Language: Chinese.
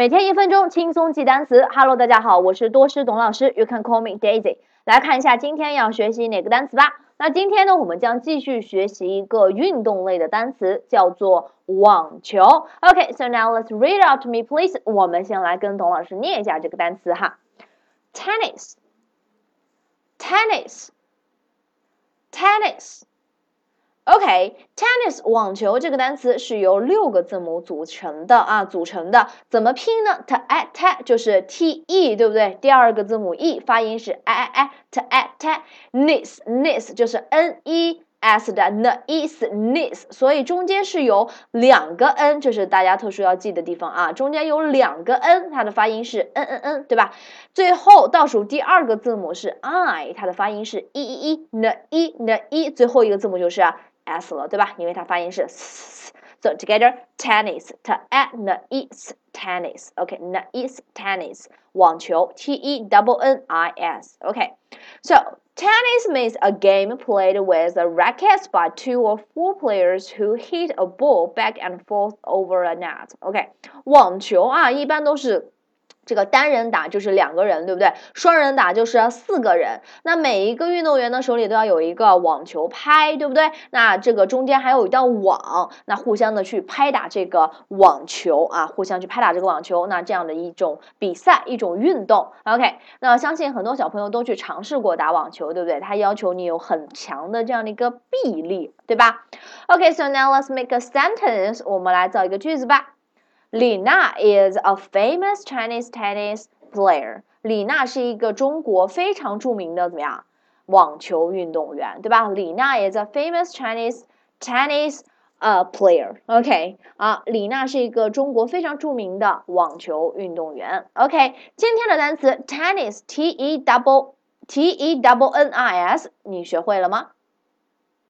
每天一分钟轻松记单词。Hello，大家好，我是多师董老师，You can call me Daisy。来看一下今天要学习哪个单词吧。那今天呢，我们将继续学习一个运动类的单词，叫做网球。OK，so now let's read out to me, please。我们先来跟董老师念一下这个单词哈。Tennis，tennis，tennis。OK，tennis 网球这个单词是由六个字母组成的啊，组成的怎么拼呢？t a t 就是 t e，对不对？第二个字母 e 发音是 i i i，t a t，nis nis 就是 n e s 的 n e s nis，所以中间是有两个 n，这是大家特殊要记的地方啊，中间有两个 n，它的发音是 n n n，对吧？最后倒数第二个字母是 i，它的发音是 e e e n e n e，最后一个字母就是。s 了，对吧？因为它发音是 s。So together, tennis, t a n i s tennis. OK, n i s tennis. 网球 t e double n i s. OK, so tennis means a game played with a racket by two or four players who hit a ball back and forth over a net. OK，网球啊，一般都是。 这个单人打就是两个人，对不对？双人打就是四个人。那每一个运动员呢手里都要有一个网球拍，对不对？那这个中间还有一道网，那互相的去拍打这个网球啊，互相去拍打这个网球。那这样的一种比赛，一种运动。OK，那相信很多小朋友都去尝试过打网球，对不对？它要求你有很强的这样的一个臂力，对吧？OK，so now let's make a sentence。我们来造一个句子吧。李娜 is a famous Chinese tennis player。李娜是一个中国非常著名的怎么样网球运动员，对吧？李娜 is a famous Chinese tennis 呃 player。OK 啊，李娜是一个中国非常著名的网球运动员。OK，今天的单词 tennis T E double T E double N I S，你学会了吗？